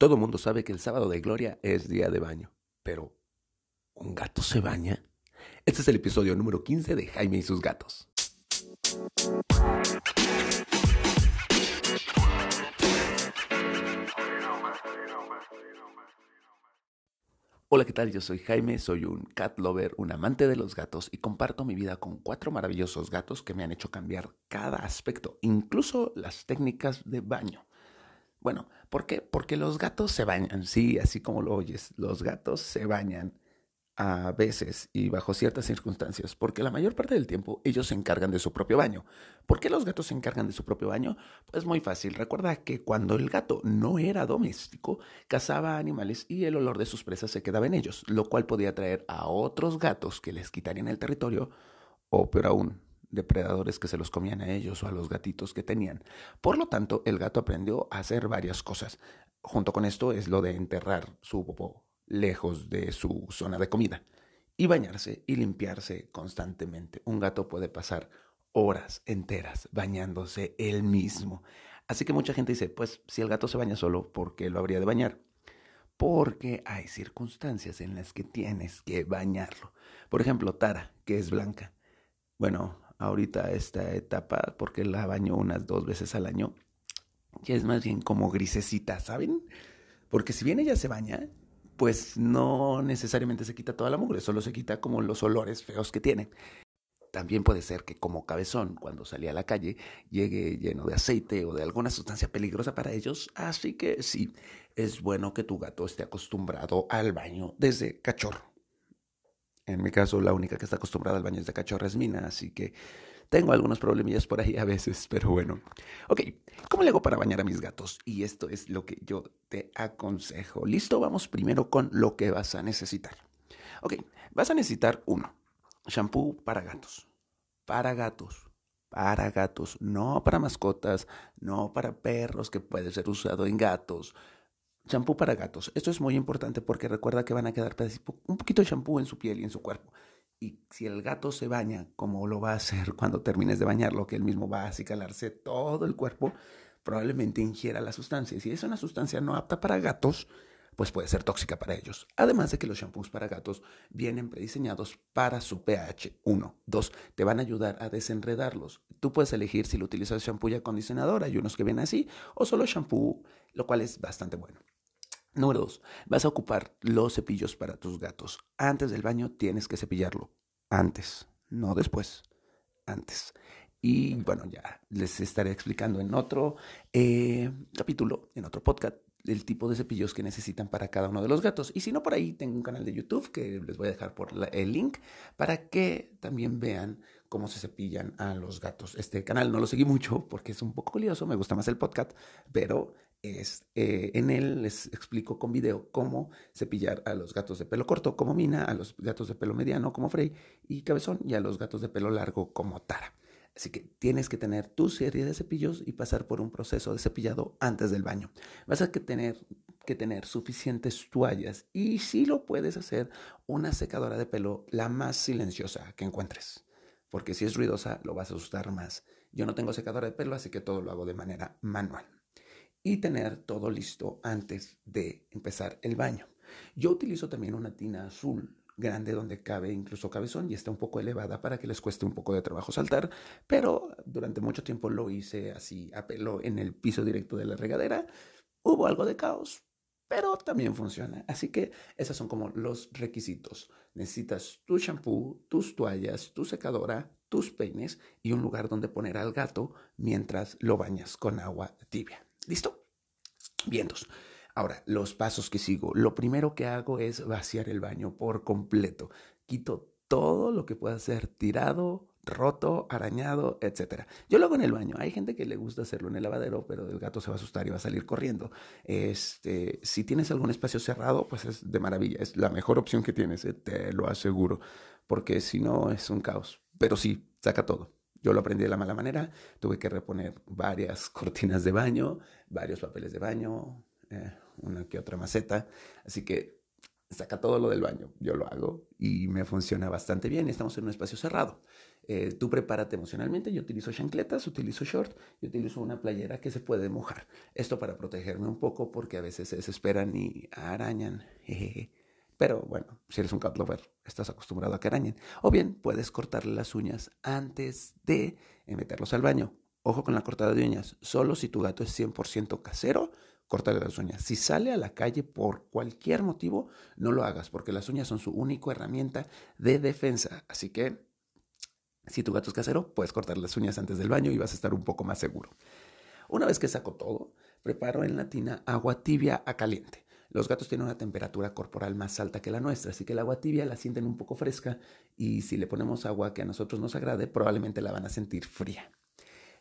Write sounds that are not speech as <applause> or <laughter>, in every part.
Todo mundo sabe que el sábado de gloria es día de baño, pero ¿un gato se baña? Este es el episodio número 15 de Jaime y sus gatos. Hola, ¿qué tal? Yo soy Jaime, soy un cat lover, un amante de los gatos y comparto mi vida con cuatro maravillosos gatos que me han hecho cambiar cada aspecto, incluso las técnicas de baño. Bueno, ¿por qué? Porque los gatos se bañan, sí, así como lo oyes, los gatos se bañan a veces y bajo ciertas circunstancias, porque la mayor parte del tiempo ellos se encargan de su propio baño. ¿Por qué los gatos se encargan de su propio baño? Pues muy fácil. Recuerda que cuando el gato no era doméstico, cazaba animales y el olor de sus presas se quedaba en ellos, lo cual podía traer a otros gatos que les quitarían el territorio, o peor aún, depredadores que se los comían a ellos o a los gatitos que tenían. Por lo tanto, el gato aprendió a hacer varias cosas. Junto con esto es lo de enterrar su popó lejos de su zona de comida y bañarse y limpiarse constantemente. Un gato puede pasar horas enteras bañándose él mismo. Así que mucha gente dice, pues si el gato se baña solo, ¿por qué lo habría de bañar? Porque hay circunstancias en las que tienes que bañarlo. Por ejemplo, Tara, que es blanca. Bueno, ahorita esta etapa, porque la baño unas dos veces al año, ya es más bien como grisecita, ¿saben? Porque si bien ella se baña, pues no necesariamente se quita toda la mugre, solo se quita como los olores feos que tiene. También puede ser que como cabezón, cuando salía a la calle, llegue lleno de aceite o de alguna sustancia peligrosa para ellos. Así que sí, es bueno que tu gato esté acostumbrado al baño desde cachorro. En mi caso, la única que está acostumbrada al baño desde cachorro es Mina, así que tengo algunos problemillas por ahí a veces, pero bueno. Ok, ¿cómo le hago para bañar a mis gatos? Y esto es lo que yo te aconsejo. Listo, vamos primero con lo que vas a necesitar. Ok, vas a necesitar uno, shampoo para gatos. Para gatos. Para gatos, no para mascotas, no para perros que puede ser usado en gatos. Shampoo para gatos. Esto es muy importante porque recuerda que van a quedar un poquito de shampoo en su piel y en su cuerpo. Y si el gato se baña, como lo va a hacer <laughs> cuando termines de bañarlo, que él mismo va a acicalarse todo el cuerpo, probablemente ingiera la sustancia. Y si es una sustancia no apta para gatos, pues puede ser tóxica para ellos. Además de que los shampoos para gatos vienen prediseñados para su pH 1. 2. Te van a ayudar a desenredarlos. Tú puedes elegir si lo utilizas shampoo y acondicionador, hay unos que vienen así, o solo shampoo, lo cual es bastante bueno. Número dos, vas a ocupar los cepillos para tus gatos. Antes del baño tienes que cepillarlo. Antes, no después. Antes. Y bueno, ya les estaré explicando en otro eh, capítulo, en otro podcast, el tipo de cepillos que necesitan para cada uno de los gatos. Y si no, por ahí tengo un canal de YouTube que les voy a dejar por el link para que también vean cómo se cepillan a los gatos. Este canal no lo seguí mucho porque es un poco curioso, me gusta más el podcast, pero es, eh, en él les explico con video cómo cepillar a los gatos de pelo corto como Mina, a los gatos de pelo mediano como Frey y Cabezón y a los gatos de pelo largo como Tara. Así que tienes que tener tu serie de cepillos y pasar por un proceso de cepillado antes del baño. Vas a tener que tener suficientes toallas y si lo puedes hacer, una secadora de pelo la más silenciosa que encuentres. Porque si es ruidosa, lo vas a asustar más. Yo no tengo secadora de pelo, así que todo lo hago de manera manual y tener todo listo antes de empezar el baño. Yo utilizo también una tina azul grande donde cabe incluso cabezón y está un poco elevada para que les cueste un poco de trabajo saltar, pero durante mucho tiempo lo hice así a pelo en el piso directo de la regadera. Hubo algo de caos, pero también funciona. Así que esos son como los requisitos. Necesitas tu shampoo, tus toallas, tu secadora, tus peines y un lugar donde poner al gato mientras lo bañas con agua tibia. ¿Listo? Vientos. Ahora, los pasos que sigo. Lo primero que hago es vaciar el baño por completo. Quito todo lo que pueda ser tirado, roto, arañado, etc. Yo lo hago en el baño. Hay gente que le gusta hacerlo en el lavadero, pero el gato se va a asustar y va a salir corriendo. Este, si tienes algún espacio cerrado, pues es de maravilla. Es la mejor opción que tienes, eh, te lo aseguro. Porque si no, es un caos. Pero sí, saca todo. Yo lo aprendí de la mala manera, tuve que reponer varias <laughs> cortinas de baño, varios papeles de baño, eh, una que otra maceta, así que saca todo lo del baño, yo lo hago y me funciona bastante bien, estamos en un espacio cerrado. Eh, tú prepárate emocionalmente. Yo utilizo chancletas, utilizo short y utilizo una playera que se puede mojar. Esto para protegerme un poco porque a veces se desesperan y arañan. <laughs> Pero bueno, si eres un cat lover, estás acostumbrado a que arañen. O bien puedes cortarle las uñas antes de meterlos al baño. Ojo con la cortada de uñas. Solo si tu gato es 100% casero, córtale las uñas. Si sale a la calle por cualquier motivo, no lo hagas porque las uñas son su única herramienta de defensa. Así que si tu gato es casero, puedes cortar las uñas antes del baño y vas a estar un poco más seguro. Una vez que saco todo, preparo en la tina agua tibia a caliente. Los gatos tienen una temperatura corporal más alta que la nuestra, así que el agua tibia la sienten un poco fresca y si le ponemos agua que a nosotros nos agrade, probablemente la van a sentir fría.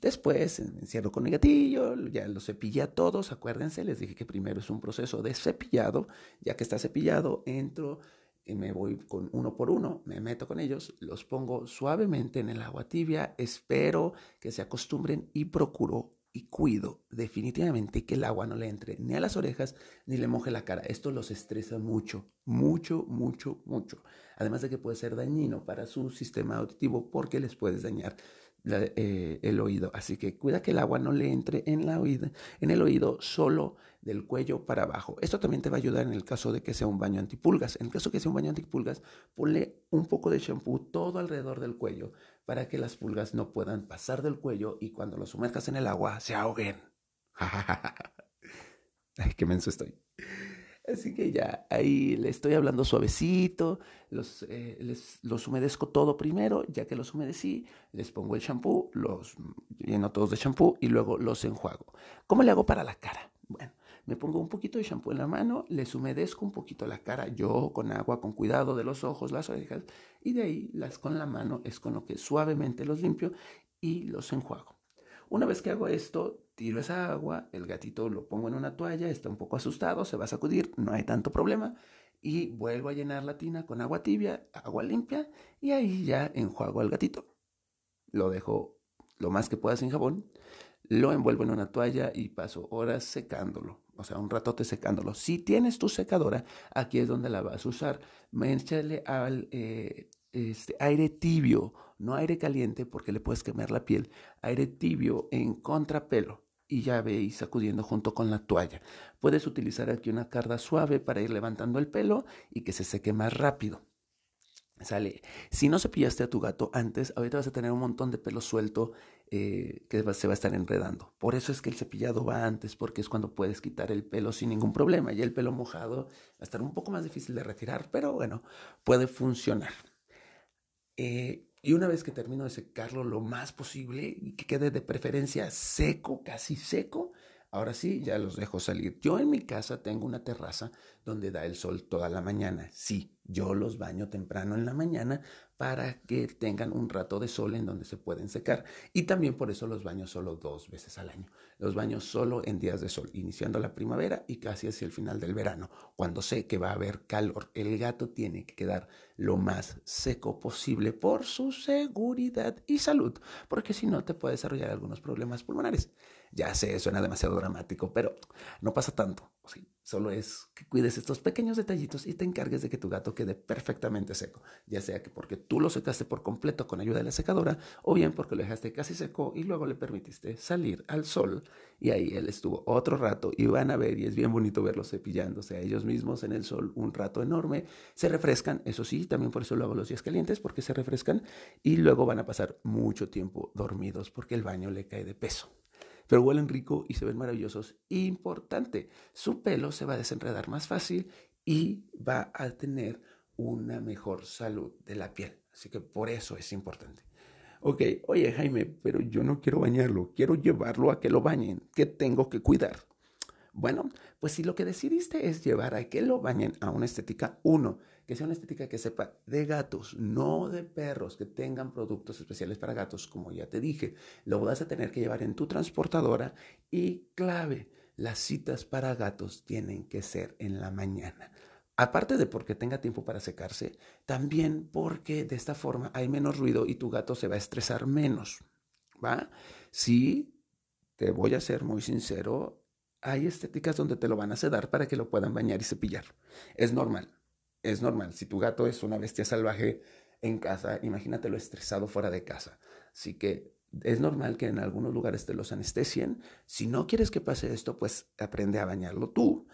Después encierro con el gatillo, ya lo cepillé a todos, acuérdense, les dije que primero es un proceso de cepillado, ya que está cepillado, entro y me voy con uno por uno, me meto con ellos, los pongo suavemente en el agua tibia, espero que se acostumbren y procuro y cuido definitivamente que el agua no le entre ni a las orejas ni le moje la cara. Esto los estresa mucho, mucho, mucho, mucho. Además de que puede ser dañino para su sistema auditivo porque les puedes dañar eh, el oído. Así que cuida que el agua no le entre en, la oída, en el oído solo del cuello para abajo. Esto también te va a ayudar en el caso de que sea un baño antipulgas. En el caso de que sea un baño antipulgas, ponle un poco de shampoo todo alrededor del cuello para que las pulgas no puedan pasar del cuello y cuando lo sumerjas en el agua se ahoguen. <laughs> Ay, qué menso estoy. Así que ya ahí le estoy hablando suavecito, los, eh, les, los humedezco todo primero, ya que los humedecí, les pongo el champú, los lleno todos de champú y luego los enjuago. ¿Cómo le hago para la cara? Bueno, me pongo un poquito de champú en la mano, les humedezco un poquito la cara, yo con agua, con cuidado de los ojos, las orejas, y de ahí las con la mano es con lo que suavemente los limpio y los enjuago. Una vez que hago esto, tiro esa agua, el gatito lo pongo en una toalla, está un poco asustado, se va a sacudir, no hay tanto problema. Y vuelvo a llenar la tina con agua tibia, agua limpia, y ahí ya enjuago al gatito. Lo dejo lo más que pueda sin jabón, lo envuelvo en una toalla y paso horas secándolo, o sea, un ratote secándolo. Si tienes tu secadora, aquí es donde la vas a usar. Ménchale al eh, este, aire tibio, no aire caliente porque le puedes quemar la piel, aire tibio en contrapelo y ya veis sacudiendo junto con la toalla. Puedes utilizar aquí una carda suave para ir levantando el pelo y que se seque más rápido. Sale. Si no cepillaste a tu gato antes, ahorita vas a tener un montón de pelo suelto eh, que se va a estar enredando. Por eso es que el cepillado va antes, porque es cuando puedes quitar el pelo sin ningún problema. Y el pelo mojado va a estar un poco más difícil de retirar, pero bueno, puede funcionar. Eh, y una vez que termino de secarlo lo más posible y que quede de preferencia seco, casi seco, ahora sí ya los dejo salir. Yo en mi casa tengo una terraza donde da el sol toda la mañana. Sí, yo los baño temprano en la mañana para que tengan un rato de sol en donde se pueden secar. Y también por eso los baño solo dos veces al año. Los baño solo en días de sol, iniciando la primavera y casi hacia el final del verano, cuando sé que va a haber calor. El gato tiene que quedar lo más seco posible por su seguridad y salud, porque si no te puede desarrollar algunos problemas pulmonares. Ya sé, suena demasiado dramático, pero no pasa tanto. Solo es que cuides estos pequeños detallitos y te encargues de que tu gato quede perfectamente seco, ya sea que porque tú lo secaste por completo con ayuda de la secadora o bien porque lo dejaste casi seco y luego le permitiste salir al sol y ahí él estuvo otro rato y van a ver y es bien bonito verlos cepillándose a ellos mismos en el sol un rato enorme, se refrescan, eso sí, también por eso lo hago los días calientes porque se refrescan y luego van a pasar mucho tiempo dormidos porque el baño le cae de peso pero huelen rico y se ven maravillosos. Importante, su pelo se va a desenredar más fácil y va a tener una mejor salud de la piel. Así que por eso es importante. Ok, oye Jaime, pero yo no quiero bañarlo, quiero llevarlo a que lo bañen. ¿Qué tengo que cuidar? Bueno, pues si lo que decidiste es llevar a que lo bañen a una estética, uno, que sea una estética que sepa de gatos, no de perros, que tengan productos especiales para gatos, como ya te dije, lo vas a tener que llevar en tu transportadora y clave, las citas para gatos tienen que ser en la mañana. Aparte de porque tenga tiempo para secarse, también porque de esta forma hay menos ruido y tu gato se va a estresar menos. ¿Va? Sí, te voy a ser muy sincero, hay estéticas donde te lo van a sedar para que lo puedan bañar y cepillar. Es normal, es normal. Si tu gato es una bestia salvaje, en casa, imagínate lo estresado fuera de casa. Así que es normal que en algunos lugares te los anestesien. Si no quieres que pase esto, pues aprende a bañarlo tú.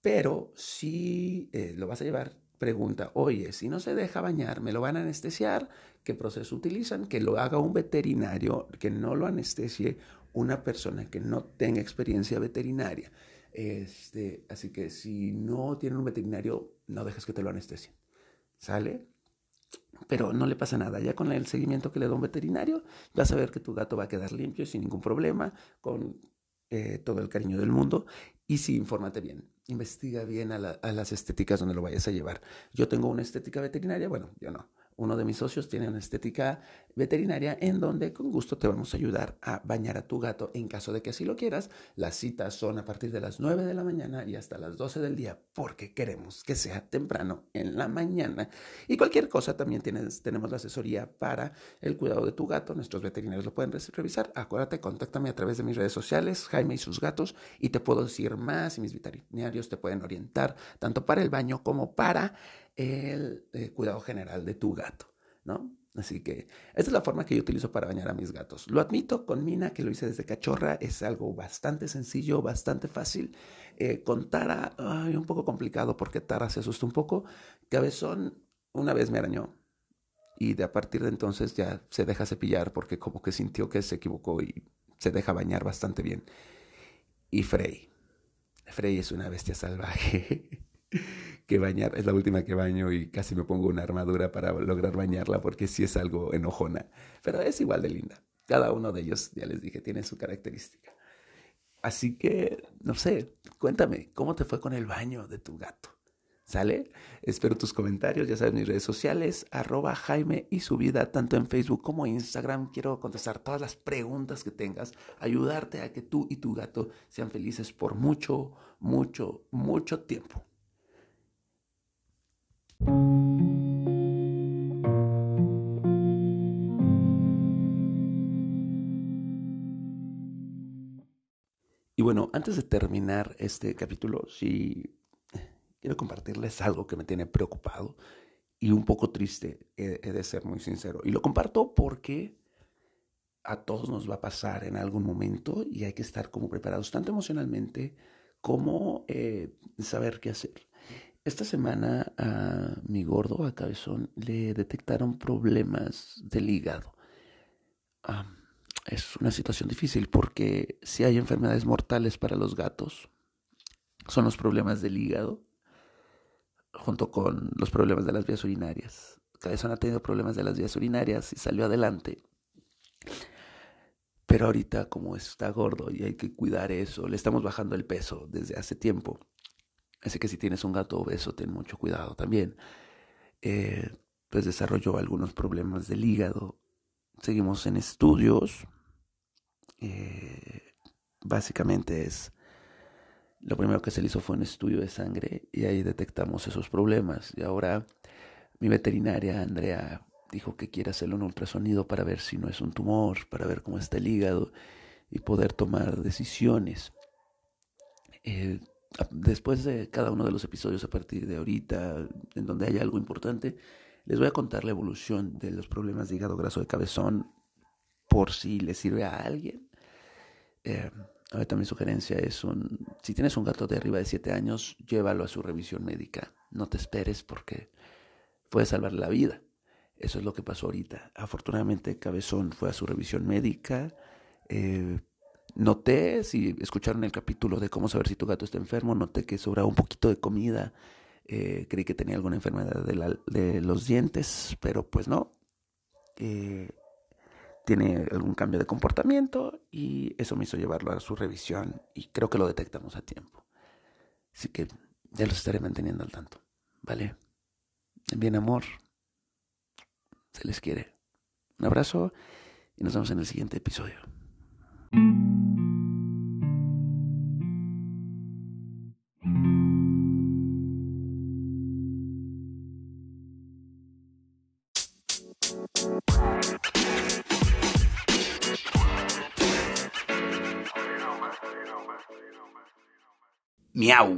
Pero si eh, lo vas a llevar, pregunta, oye, si no se deja bañar, ¿me lo van a anestesiar? ¿Qué proceso utilizan? Que lo haga un veterinario, que no lo anestesie una persona que no tenga experiencia veterinaria. Este, así que si no tiene un veterinario, no dejes que te lo anestesien. ¿Sale? Pero no le pasa nada. Ya con el seguimiento que le da un veterinario, vas a ver que tu gato va a quedar limpio sin ningún problema, con eh, todo el cariño del mundo. Y sí, infórmate bien. Investiga bien a, a las estéticas donde lo vayas a llevar. Yo tengo una estética veterinaria, bueno, yo no uno de mis socios tiene una estética veterinaria en donde con gusto te vamos a ayudar a bañar a tu gato en caso de que así lo quieras. Las citas son a partir de las 9 de la mañana y hasta las 12 del día porque queremos que sea temprano en la mañana. Y cualquier cosa también tienes, tenemos la asesoría para el cuidado de tu gato. Nuestros veterinarios lo pueden revisar. Acuérdate, contáctame a través de mis redes sociales, Jaime y sus gatos, y te puedo decir más y mis veterinarios te pueden orientar tanto para el baño como para el, eh, cuidado general de tu gato, ¿no? Así que esta es la forma que yo utilizo para bañar a mis gatos. Lo admito, con Mina, que lo hice desde cachorra, es algo bastante sencillo, bastante fácil. Eh, con Tara, ay, un poco complicado porque Tara se asusta un poco. Cabezón una vez me arañó y de a partir de entonces ya se deja cepillar porque como que sintió que se equivocó y se deja bañar bastante bien. Y Frey. Frey es una bestia salvaje. <laughs> que bañar, es la última que baño y casi me pongo una armadura para lograr bañarla porque sí es algo enojona, pero es igual de linda. Cada uno de ellos, ya les dije, tiene su característica. Así que, no sé, cuéntame, ¿cómo te fue con el baño de tu gato? ¿Sale? Espero tus comentarios, ya sabes, mis redes sociales, arroba Jaime y su vida, tanto en Facebook como en Instagram. Quiero contestar todas las preguntas que tengas, ayudarte a que tú y tu gato sean felices por mucho, mucho, mucho tiempo. Y bueno, antes de terminar este capítulo, sí quiero compartirles algo que me tiene preocupado y un poco triste, he, de ser muy sincero. Y lo comparto porque a todos nos va a pasar en algún momento y hay que estar como preparados, tanto emocionalmente como eh, saber qué hacer. Esta semana a mi gordo, a Cabezón, le detectaron problemas del hígado. es una situación difícil porque si hay enfermedades mortales para los gatos, son los problemas del hígado, junto con los problemas de las vías urinarias. Cabezón ha tenido problemas de las vías urinarias y salió adelante. Pero ahorita como está gordo y hay que cuidar eso, le estamos bajando el peso desde hace tiempo Así que si tienes un gato obeso, ten mucho cuidado también. Eh, pues desarrolló algunos problemas del hígado. Seguimos en estudios. Eh, básicamente es, lo primero que se le hizo fue un estudio de sangre y ahí detectamos esos problemas. Y ahora mi veterinaria, Andrea, dijo que quiere hacerle un ultrasonido para ver si no es un tumor, para ver cómo está el hígado y poder tomar decisiones. Eh, después de cada uno de los episodios a partir de ahorita, en donde haya algo importante, les voy a contar la evolución de los problemas de hígado graso de cabezón por si le sirve a alguien. Eh, ahorita mi sugerencia es un, si tienes un gato de arriba de 7 años, llévalo a su revisión médica. No te esperes porque puede salvar la vida. Eso es lo que pasó ahorita. Afortunadamente Cabezón fue a su revisión médica. Eh, Noté, si escucharon el capítulo de cómo saber si tu gato está enfermo, noté que sobraba un poquito de comida. Eh, creí que tenía alguna enfermedad de, los dientes, pero pues no. Eh, tiene algún cambio de comportamiento y eso me hizo llevarlo a su revisión y creo que lo detectamos a tiempo. Así que ya los estaré manteniendo al tanto. ¿Vale? Bien, amor. Se les quiere. Un abrazo y nos vemos en el siguiente episodio. Miau.